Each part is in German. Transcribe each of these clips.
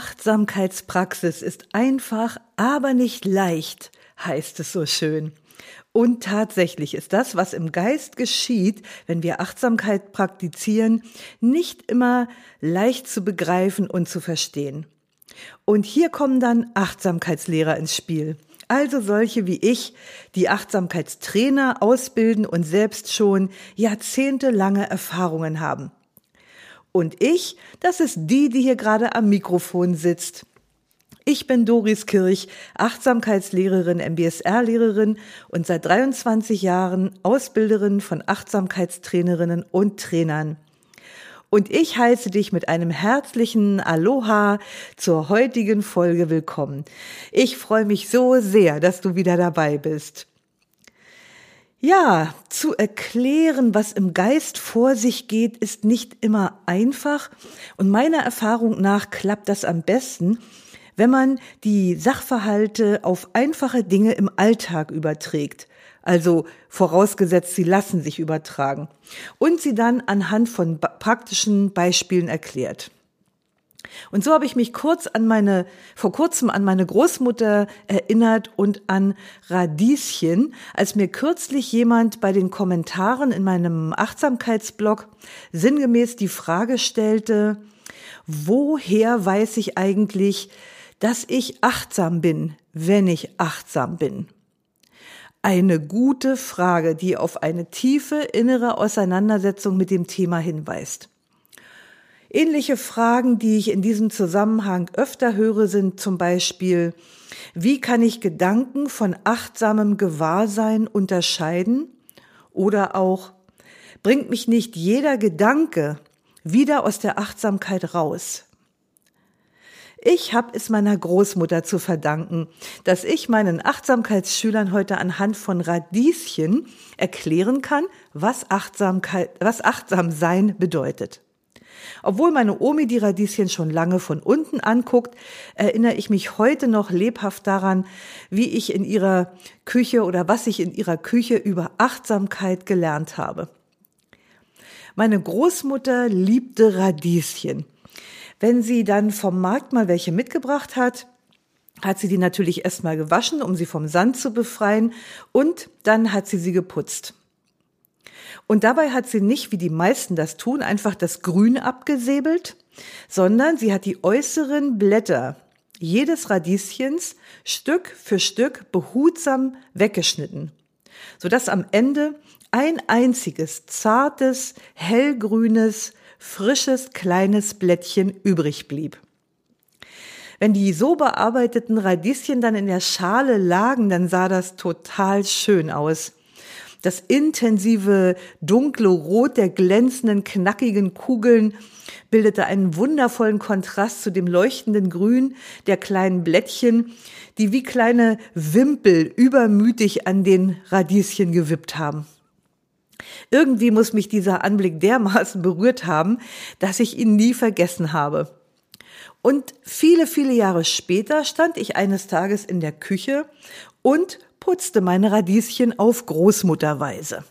Achtsamkeitspraxis ist einfach, aber nicht leicht, heißt es so schön. Und tatsächlich ist das, was im Geist geschieht, wenn wir Achtsamkeit praktizieren, nicht immer leicht zu begreifen und zu verstehen. Und hier kommen dann Achtsamkeitslehrer ins Spiel. Also solche wie ich, die Achtsamkeitstrainer ausbilden und selbst schon jahrzehntelange Erfahrungen haben. Und ich, das ist die, die hier gerade am Mikrofon sitzt. Ich bin Doris Kirch, Achtsamkeitslehrerin, MBSR-Lehrerin und seit 23 Jahren Ausbilderin von Achtsamkeitstrainerinnen und Trainern. Und ich heiße dich mit einem herzlichen Aloha zur heutigen Folge willkommen. Ich freue mich so sehr, dass du wieder dabei bist. Ja, zu erklären, was im Geist vor sich geht, ist nicht immer einfach. Und meiner Erfahrung nach klappt das am besten, wenn man die Sachverhalte auf einfache Dinge im Alltag überträgt. Also vorausgesetzt, sie lassen sich übertragen. Und sie dann anhand von praktischen Beispielen erklärt. Und so habe ich mich kurz an meine, vor kurzem an meine Großmutter erinnert und an Radieschen, als mir kürzlich jemand bei den Kommentaren in meinem Achtsamkeitsblog sinngemäß die Frage stellte, woher weiß ich eigentlich, dass ich achtsam bin, wenn ich achtsam bin? Eine gute Frage, die auf eine tiefe innere Auseinandersetzung mit dem Thema hinweist. Ähnliche Fragen, die ich in diesem Zusammenhang öfter höre, sind zum Beispiel, wie kann ich Gedanken von achtsamem Gewahrsein unterscheiden? Oder auch, bringt mich nicht jeder Gedanke wieder aus der Achtsamkeit raus? Ich habe es meiner Großmutter zu verdanken, dass ich meinen Achtsamkeitsschülern heute anhand von Radieschen erklären kann, was Achtsamkeit, was achtsam sein bedeutet. Obwohl meine Omi die Radieschen schon lange von unten anguckt, erinnere ich mich heute noch lebhaft daran, wie ich in ihrer Küche oder was ich in ihrer Küche über Achtsamkeit gelernt habe. Meine Großmutter liebte Radieschen. Wenn sie dann vom Markt mal welche mitgebracht hat, hat sie die natürlich erstmal gewaschen, um sie vom Sand zu befreien, und dann hat sie sie geputzt. Und dabei hat sie nicht, wie die meisten das tun, einfach das Grün abgesäbelt, sondern sie hat die äußeren Blätter jedes Radieschens Stück für Stück behutsam weggeschnitten, sodass am Ende ein einziges zartes, hellgrünes, frisches kleines Blättchen übrig blieb. Wenn die so bearbeiteten Radieschen dann in der Schale lagen, dann sah das total schön aus. Das intensive dunkle Rot der glänzenden, knackigen Kugeln bildete einen wundervollen Kontrast zu dem leuchtenden Grün der kleinen Blättchen, die wie kleine Wimpel übermütig an den Radieschen gewippt haben. Irgendwie muss mich dieser Anblick dermaßen berührt haben, dass ich ihn nie vergessen habe. Und viele, viele Jahre später stand ich eines Tages in der Küche und putzte meine Radieschen auf Großmutterweise.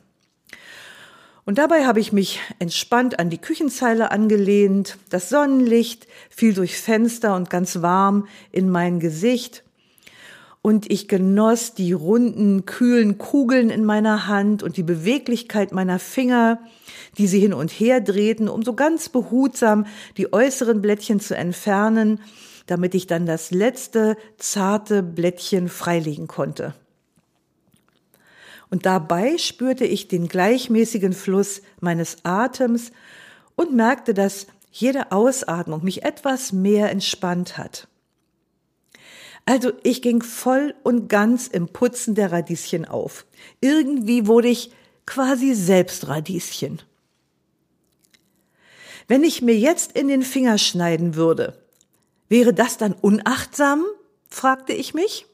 Und dabei habe ich mich entspannt an die Küchenzeile angelehnt. Das Sonnenlicht fiel durch Fenster und ganz warm in mein Gesicht. Und ich genoss die runden, kühlen Kugeln in meiner Hand und die Beweglichkeit meiner Finger, die sie hin und her drehten, um so ganz behutsam die äußeren Blättchen zu entfernen, damit ich dann das letzte zarte Blättchen freilegen konnte. Und dabei spürte ich den gleichmäßigen Fluss meines Atems und merkte, dass jede Ausatmung mich etwas mehr entspannt hat. Also ich ging voll und ganz im Putzen der Radieschen auf. Irgendwie wurde ich quasi selbst Radieschen. Wenn ich mir jetzt in den Finger schneiden würde, wäre das dann unachtsam? fragte ich mich.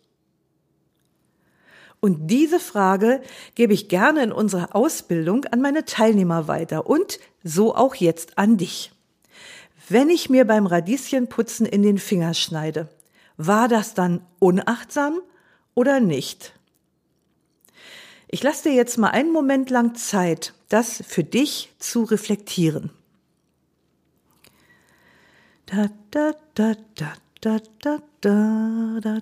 Und diese Frage gebe ich gerne in unserer Ausbildung an meine Teilnehmer weiter und so auch jetzt an dich. Wenn ich mir beim Radieschenputzen in den Finger schneide, war das dann unachtsam oder nicht? Ich lasse dir jetzt mal einen Moment lang Zeit, das für dich zu reflektieren. Da da da da da da da da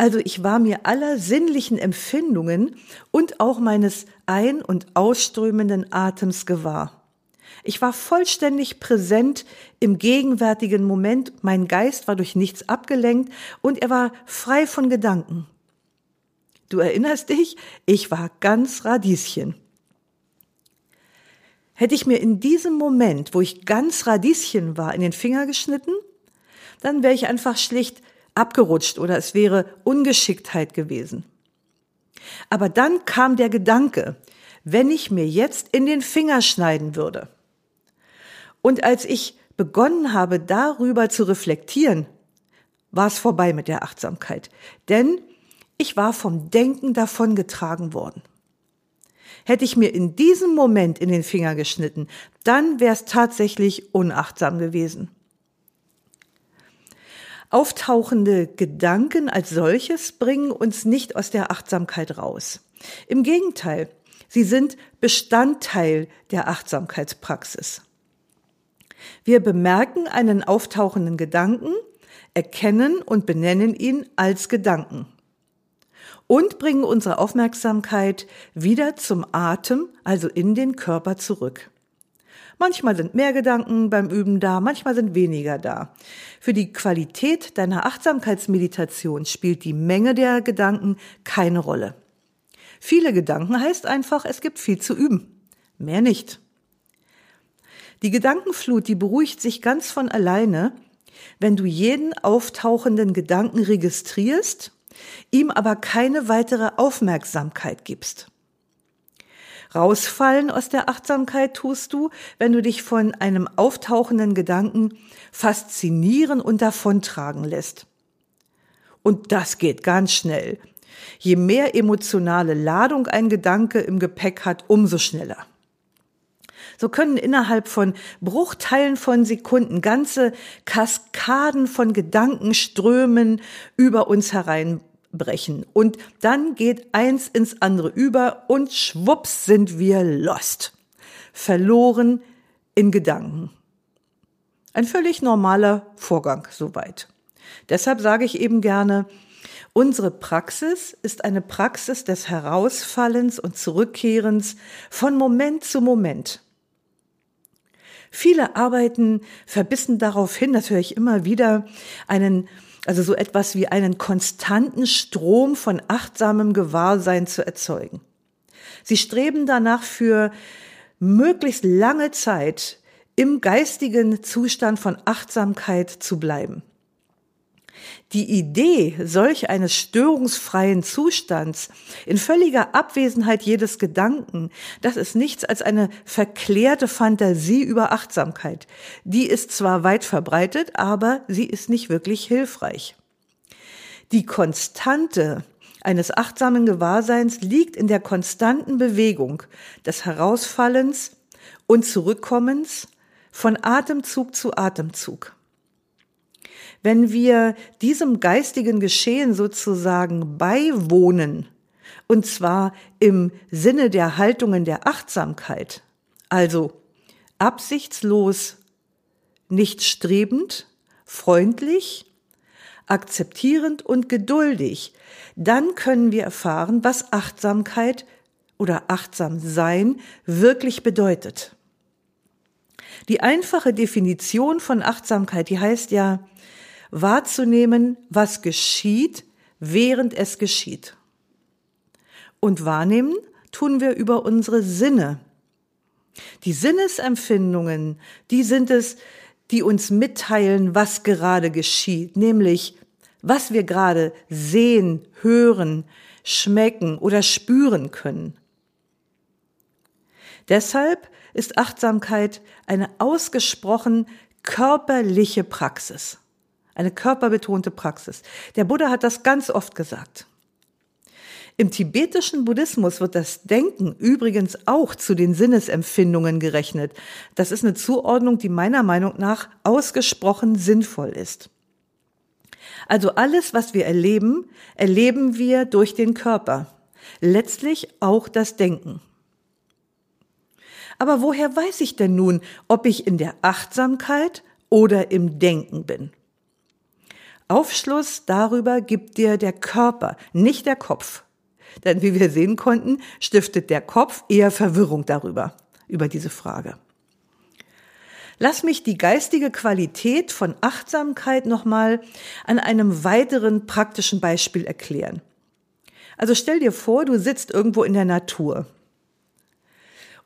Also ich war mir aller sinnlichen Empfindungen und auch meines ein- und ausströmenden Atems gewahr. Ich war vollständig präsent im gegenwärtigen Moment, mein Geist war durch nichts abgelenkt und er war frei von Gedanken. Du erinnerst dich, ich war ganz Radieschen. Hätte ich mir in diesem Moment, wo ich ganz Radieschen war, in den Finger geschnitten, dann wäre ich einfach schlicht abgerutscht oder es wäre Ungeschicktheit gewesen. Aber dann kam der Gedanke, wenn ich mir jetzt in den Finger schneiden würde. Und als ich begonnen habe, darüber zu reflektieren, war es vorbei mit der Achtsamkeit. Denn ich war vom Denken davongetragen worden. Hätte ich mir in diesem Moment in den Finger geschnitten, dann wäre es tatsächlich unachtsam gewesen. Auftauchende Gedanken als solches bringen uns nicht aus der Achtsamkeit raus. Im Gegenteil, sie sind Bestandteil der Achtsamkeitspraxis. Wir bemerken einen auftauchenden Gedanken, erkennen und benennen ihn als Gedanken und bringen unsere Aufmerksamkeit wieder zum Atem, also in den Körper zurück. Manchmal sind mehr Gedanken beim Üben da, manchmal sind weniger da. Für die Qualität deiner Achtsamkeitsmeditation spielt die Menge der Gedanken keine Rolle. Viele Gedanken heißt einfach, es gibt viel zu üben. Mehr nicht. Die Gedankenflut, die beruhigt sich ganz von alleine, wenn du jeden auftauchenden Gedanken registrierst ihm aber keine weitere Aufmerksamkeit gibst. Rausfallen aus der Achtsamkeit tust du, wenn du dich von einem auftauchenden Gedanken faszinieren und davontragen lässt. Und das geht ganz schnell. Je mehr emotionale Ladung ein Gedanke im Gepäck hat, umso schneller. So können innerhalb von Bruchteilen von Sekunden ganze Kaskaden von Gedankenströmen über uns herein brechen. Und dann geht eins ins andere über und schwupps sind wir lost. Verloren in Gedanken. Ein völlig normaler Vorgang soweit. Deshalb sage ich eben gerne, unsere Praxis ist eine Praxis des Herausfallens und Zurückkehrens von Moment zu Moment. Viele arbeiten verbissen darauf hin, das höre ich immer wieder, einen also so etwas wie einen konstanten Strom von achtsamem Gewahrsein zu erzeugen. Sie streben danach für möglichst lange Zeit im geistigen Zustand von Achtsamkeit zu bleiben. Die Idee solch eines störungsfreien Zustands in völliger Abwesenheit jedes Gedanken, das ist nichts als eine verklärte Fantasie über Achtsamkeit. Die ist zwar weit verbreitet, aber sie ist nicht wirklich hilfreich. Die Konstante eines achtsamen Gewahrseins liegt in der konstanten Bewegung des Herausfallens und Zurückkommens von Atemzug zu Atemzug. Wenn wir diesem geistigen Geschehen sozusagen beiwohnen, und zwar im Sinne der Haltungen der Achtsamkeit, also absichtslos, nicht strebend, freundlich, akzeptierend und geduldig, dann können wir erfahren, was Achtsamkeit oder achtsam sein wirklich bedeutet. Die einfache Definition von Achtsamkeit, die heißt ja, wahrzunehmen, was geschieht, während es geschieht. Und wahrnehmen, tun wir über unsere Sinne. Die Sinnesempfindungen, die sind es, die uns mitteilen, was gerade geschieht, nämlich was wir gerade sehen, hören, schmecken oder spüren können. Deshalb ist Achtsamkeit eine ausgesprochen körperliche Praxis, eine körperbetonte Praxis. Der Buddha hat das ganz oft gesagt. Im tibetischen Buddhismus wird das Denken übrigens auch zu den Sinnesempfindungen gerechnet. Das ist eine Zuordnung, die meiner Meinung nach ausgesprochen sinnvoll ist. Also alles, was wir erleben, erleben wir durch den Körper. Letztlich auch das Denken. Aber woher weiß ich denn nun, ob ich in der Achtsamkeit oder im Denken bin? Aufschluss darüber gibt dir der Körper, nicht der Kopf. Denn wie wir sehen konnten, stiftet der Kopf eher Verwirrung darüber, über diese Frage. Lass mich die geistige Qualität von Achtsamkeit nochmal an einem weiteren praktischen Beispiel erklären. Also stell dir vor, du sitzt irgendwo in der Natur.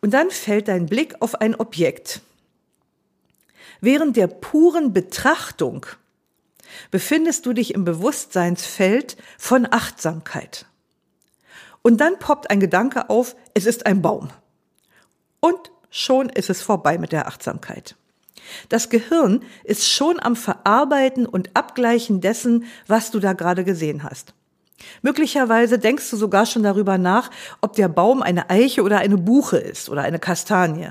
Und dann fällt dein Blick auf ein Objekt. Während der puren Betrachtung befindest du dich im Bewusstseinsfeld von Achtsamkeit. Und dann poppt ein Gedanke auf, es ist ein Baum. Und schon ist es vorbei mit der Achtsamkeit. Das Gehirn ist schon am Verarbeiten und Abgleichen dessen, was du da gerade gesehen hast. Möglicherweise denkst du sogar schon darüber nach, ob der Baum eine Eiche oder eine Buche ist oder eine Kastanie.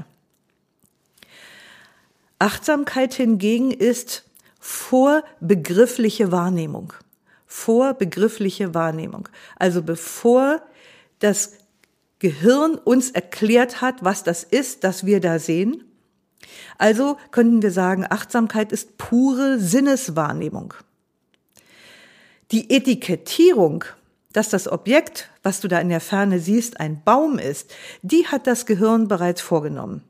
Achtsamkeit hingegen ist vorbegriffliche Wahrnehmung. Vorbegriffliche Wahrnehmung. Also bevor das Gehirn uns erklärt hat, was das ist, das wir da sehen. Also könnten wir sagen, Achtsamkeit ist pure Sinneswahrnehmung. Die Etikettierung, dass das Objekt, was du da in der Ferne siehst, ein Baum ist, die hat das Gehirn bereits vorgenommen.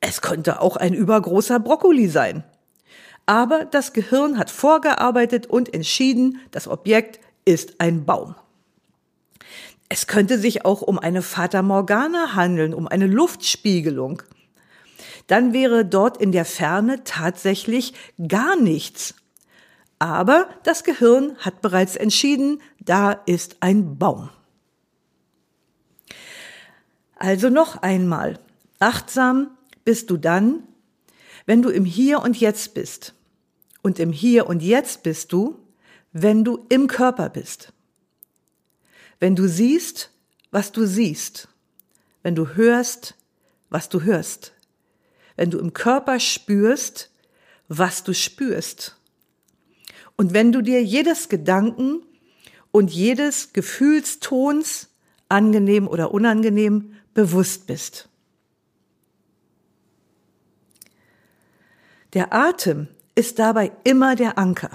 Es könnte auch ein übergroßer Brokkoli sein. Aber das Gehirn hat vorgearbeitet und entschieden, das Objekt ist ein Baum. Es könnte sich auch um eine Fata Morgana handeln, um eine Luftspiegelung. Dann wäre dort in der Ferne tatsächlich gar nichts. Aber das Gehirn hat bereits entschieden, da ist ein Baum. Also noch einmal, achtsam bist du dann, wenn du im Hier und Jetzt bist. Und im Hier und Jetzt bist du, wenn du im Körper bist. Wenn du siehst, was du siehst. Wenn du hörst, was du hörst. Wenn du im Körper spürst, was du spürst. Und wenn du dir jedes Gedanken und jedes Gefühlstons, angenehm oder unangenehm, bewusst bist. Der Atem ist dabei immer der Anker.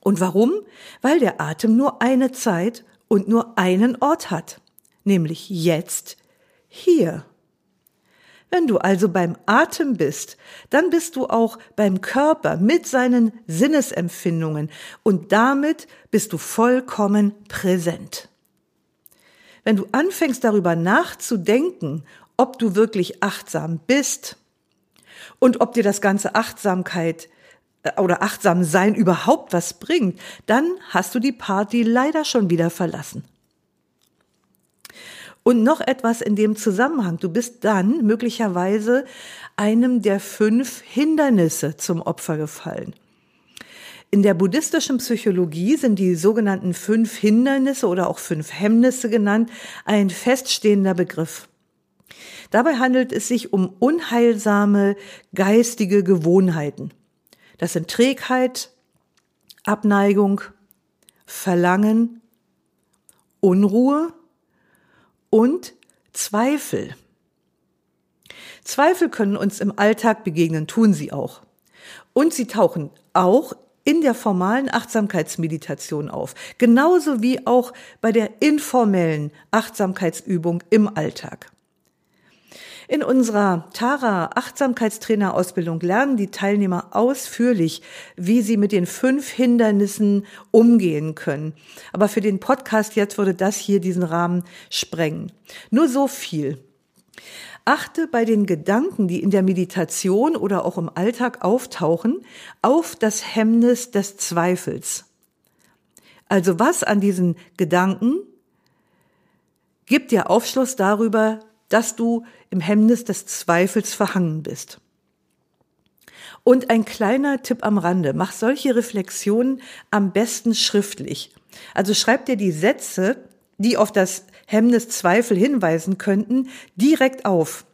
Und warum? Weil der Atem nur eine Zeit und nur einen Ort hat, nämlich jetzt, hier. Wenn du also beim Atem bist, dann bist du auch beim Körper mit seinen Sinnesempfindungen und damit bist du vollkommen präsent. Wenn du anfängst darüber nachzudenken, ob du wirklich achtsam bist und ob dir das ganze Achtsamkeit äh, oder achtsam sein überhaupt was bringt, dann hast du die Party leider schon wieder verlassen. Und noch etwas in dem Zusammenhang. Du bist dann möglicherweise einem der fünf Hindernisse zum Opfer gefallen. In der buddhistischen Psychologie sind die sogenannten fünf Hindernisse oder auch fünf Hemmnisse genannt ein feststehender Begriff. Dabei handelt es sich um unheilsame geistige Gewohnheiten. Das sind Trägheit, Abneigung, Verlangen, Unruhe und Zweifel. Zweifel können uns im Alltag begegnen, tun sie auch. Und sie tauchen auch in der formalen Achtsamkeitsmeditation auf, genauso wie auch bei der informellen Achtsamkeitsübung im Alltag. In unserer Tara Achtsamkeitstrainer Ausbildung lernen die Teilnehmer ausführlich, wie sie mit den fünf Hindernissen umgehen können. Aber für den Podcast jetzt würde das hier diesen Rahmen sprengen. Nur so viel. Achte bei den Gedanken, die in der Meditation oder auch im Alltag auftauchen, auf das Hemmnis des Zweifels. Also was an diesen Gedanken gibt dir Aufschluss darüber, dass du im Hemmnis des Zweifels verhangen bist. Und ein kleiner Tipp am Rande, mach solche Reflexionen am besten schriftlich. Also schreib dir die Sätze, die auf das Hemmnis Zweifel hinweisen könnten, direkt auf.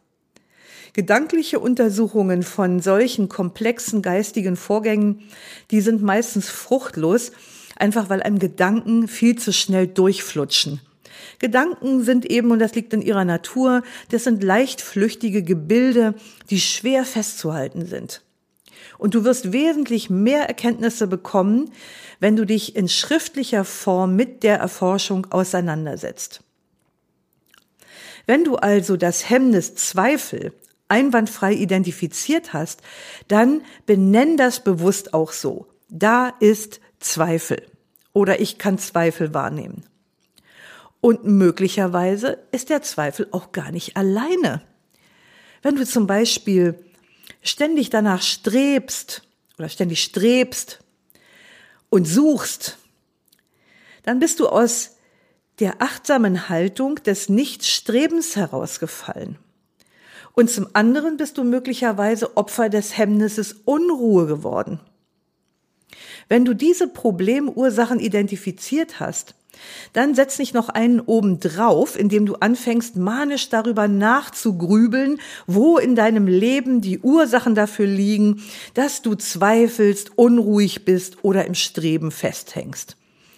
Gedankliche Untersuchungen von solchen komplexen geistigen Vorgängen, die sind meistens fruchtlos, einfach weil einem Gedanken viel zu schnell durchflutschen. Gedanken sind eben, und das liegt in ihrer Natur, das sind leicht flüchtige Gebilde, die schwer festzuhalten sind. Und du wirst wesentlich mehr Erkenntnisse bekommen, wenn du dich in schriftlicher Form mit der Erforschung auseinandersetzt. Wenn du also das Hemmnis Zweifel einwandfrei identifiziert hast, dann benenn das bewusst auch so. Da ist Zweifel oder ich kann Zweifel wahrnehmen. Und möglicherweise ist der Zweifel auch gar nicht alleine. Wenn du zum Beispiel ständig danach strebst oder ständig strebst und suchst, dann bist du aus der achtsamen Haltung des Nichtstrebens herausgefallen. Und zum anderen bist du möglicherweise Opfer des Hemmnisses Unruhe geworden. Wenn du diese Problemursachen identifiziert hast, dann setz nicht noch einen oben drauf, indem du anfängst, manisch darüber nachzugrübeln, wo in deinem Leben die Ursachen dafür liegen, dass du zweifelst, unruhig bist oder im Streben festhängst.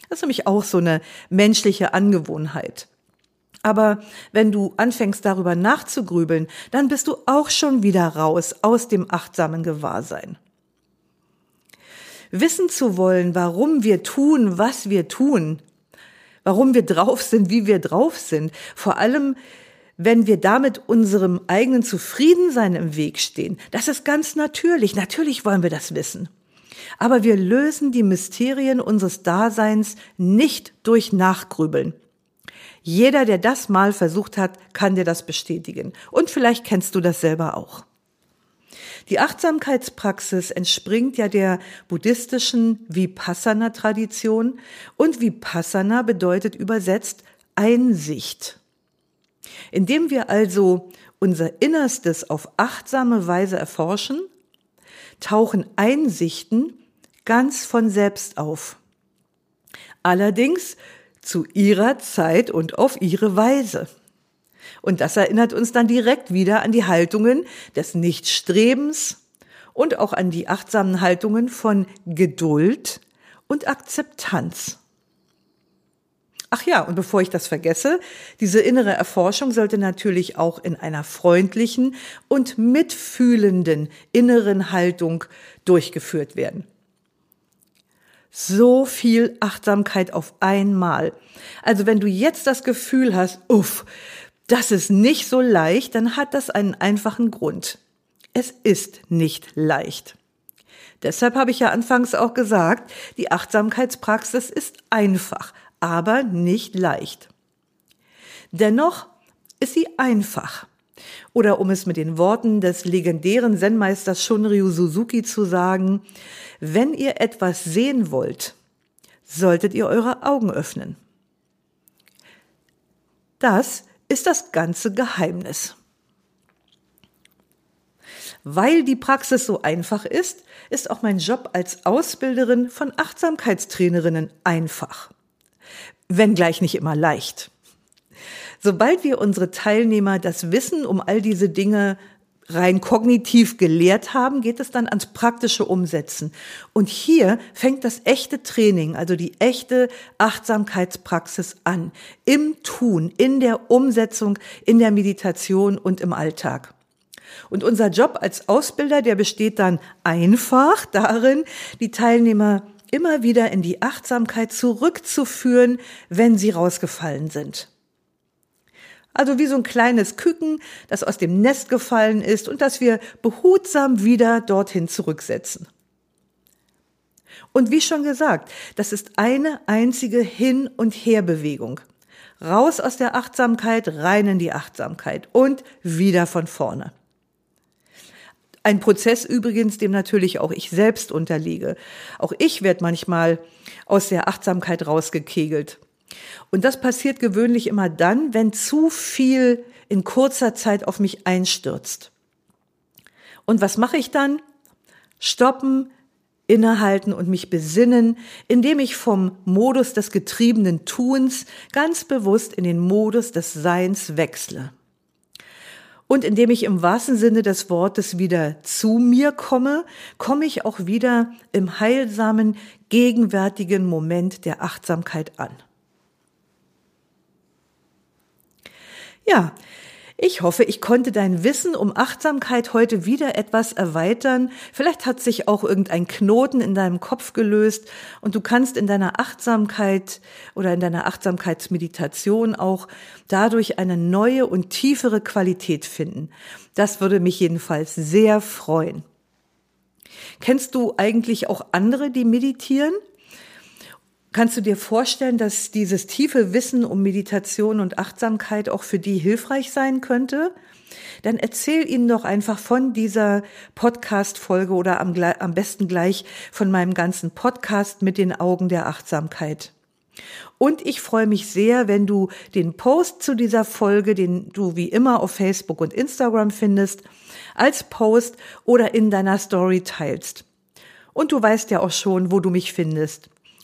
Das ist nämlich auch so eine menschliche Angewohnheit. Aber wenn du anfängst darüber nachzugrübeln, dann bist du auch schon wieder raus aus dem achtsamen Gewahrsein. Wissen zu wollen, warum wir tun, was wir tun, warum wir drauf sind, wie wir drauf sind. Vor allem, wenn wir damit unserem eigenen Zufriedensein im Weg stehen. Das ist ganz natürlich. Natürlich wollen wir das wissen. Aber wir lösen die Mysterien unseres Daseins nicht durch Nachgrübeln. Jeder, der das mal versucht hat, kann dir das bestätigen. Und vielleicht kennst du das selber auch. Die Achtsamkeitspraxis entspringt ja der buddhistischen Vipassana-Tradition und Vipassana bedeutet übersetzt Einsicht. Indem wir also unser Innerstes auf achtsame Weise erforschen, tauchen Einsichten ganz von selbst auf. Allerdings zu ihrer Zeit und auf ihre Weise. Und das erinnert uns dann direkt wieder an die Haltungen des Nichtstrebens und auch an die achtsamen Haltungen von Geduld und Akzeptanz. Ach ja, und bevor ich das vergesse, diese innere Erforschung sollte natürlich auch in einer freundlichen und mitfühlenden inneren Haltung durchgeführt werden. So viel Achtsamkeit auf einmal. Also wenn du jetzt das Gefühl hast, uff, das ist nicht so leicht, dann hat das einen einfachen Grund. Es ist nicht leicht. Deshalb habe ich ja anfangs auch gesagt, die Achtsamkeitspraxis ist einfach, aber nicht leicht. Dennoch ist sie einfach. Oder um es mit den Worten des legendären Zen-Meisters Shunryu Suzuki zu sagen, wenn ihr etwas sehen wollt, solltet ihr eure Augen öffnen. Das ist das ganze Geheimnis. Weil die Praxis so einfach ist, ist auch mein Job als Ausbilderin von Achtsamkeitstrainerinnen einfach. Wenngleich nicht immer leicht. Sobald wir unsere Teilnehmer das Wissen um all diese Dinge rein kognitiv gelehrt haben, geht es dann ans praktische Umsetzen. Und hier fängt das echte Training, also die echte Achtsamkeitspraxis an. Im Tun, in der Umsetzung, in der Meditation und im Alltag. Und unser Job als Ausbilder, der besteht dann einfach darin, die Teilnehmer immer wieder in die Achtsamkeit zurückzuführen, wenn sie rausgefallen sind. Also wie so ein kleines Küken, das aus dem Nest gefallen ist und das wir behutsam wieder dorthin zurücksetzen. Und wie schon gesagt, das ist eine einzige Hin- und Herbewegung. Raus aus der Achtsamkeit, rein in die Achtsamkeit und wieder von vorne. Ein Prozess übrigens, dem natürlich auch ich selbst unterliege. Auch ich werde manchmal aus der Achtsamkeit rausgekegelt. Und das passiert gewöhnlich immer dann, wenn zu viel in kurzer Zeit auf mich einstürzt. Und was mache ich dann? Stoppen, innehalten und mich besinnen, indem ich vom Modus des getriebenen Tuns ganz bewusst in den Modus des Seins wechsle. Und indem ich im wahrsten Sinne des Wortes wieder zu mir komme, komme ich auch wieder im heilsamen, gegenwärtigen Moment der Achtsamkeit an. Ja, ich hoffe, ich konnte dein Wissen um Achtsamkeit heute wieder etwas erweitern. Vielleicht hat sich auch irgendein Knoten in deinem Kopf gelöst und du kannst in deiner Achtsamkeit oder in deiner Achtsamkeitsmeditation auch dadurch eine neue und tiefere Qualität finden. Das würde mich jedenfalls sehr freuen. Kennst du eigentlich auch andere, die meditieren? Kannst du dir vorstellen, dass dieses tiefe Wissen um Meditation und Achtsamkeit auch für die hilfreich sein könnte? Dann erzähl ihnen doch einfach von dieser Podcast-Folge oder am, am besten gleich von meinem ganzen Podcast mit den Augen der Achtsamkeit. Und ich freue mich sehr, wenn du den Post zu dieser Folge, den du wie immer auf Facebook und Instagram findest, als Post oder in deiner Story teilst. Und du weißt ja auch schon, wo du mich findest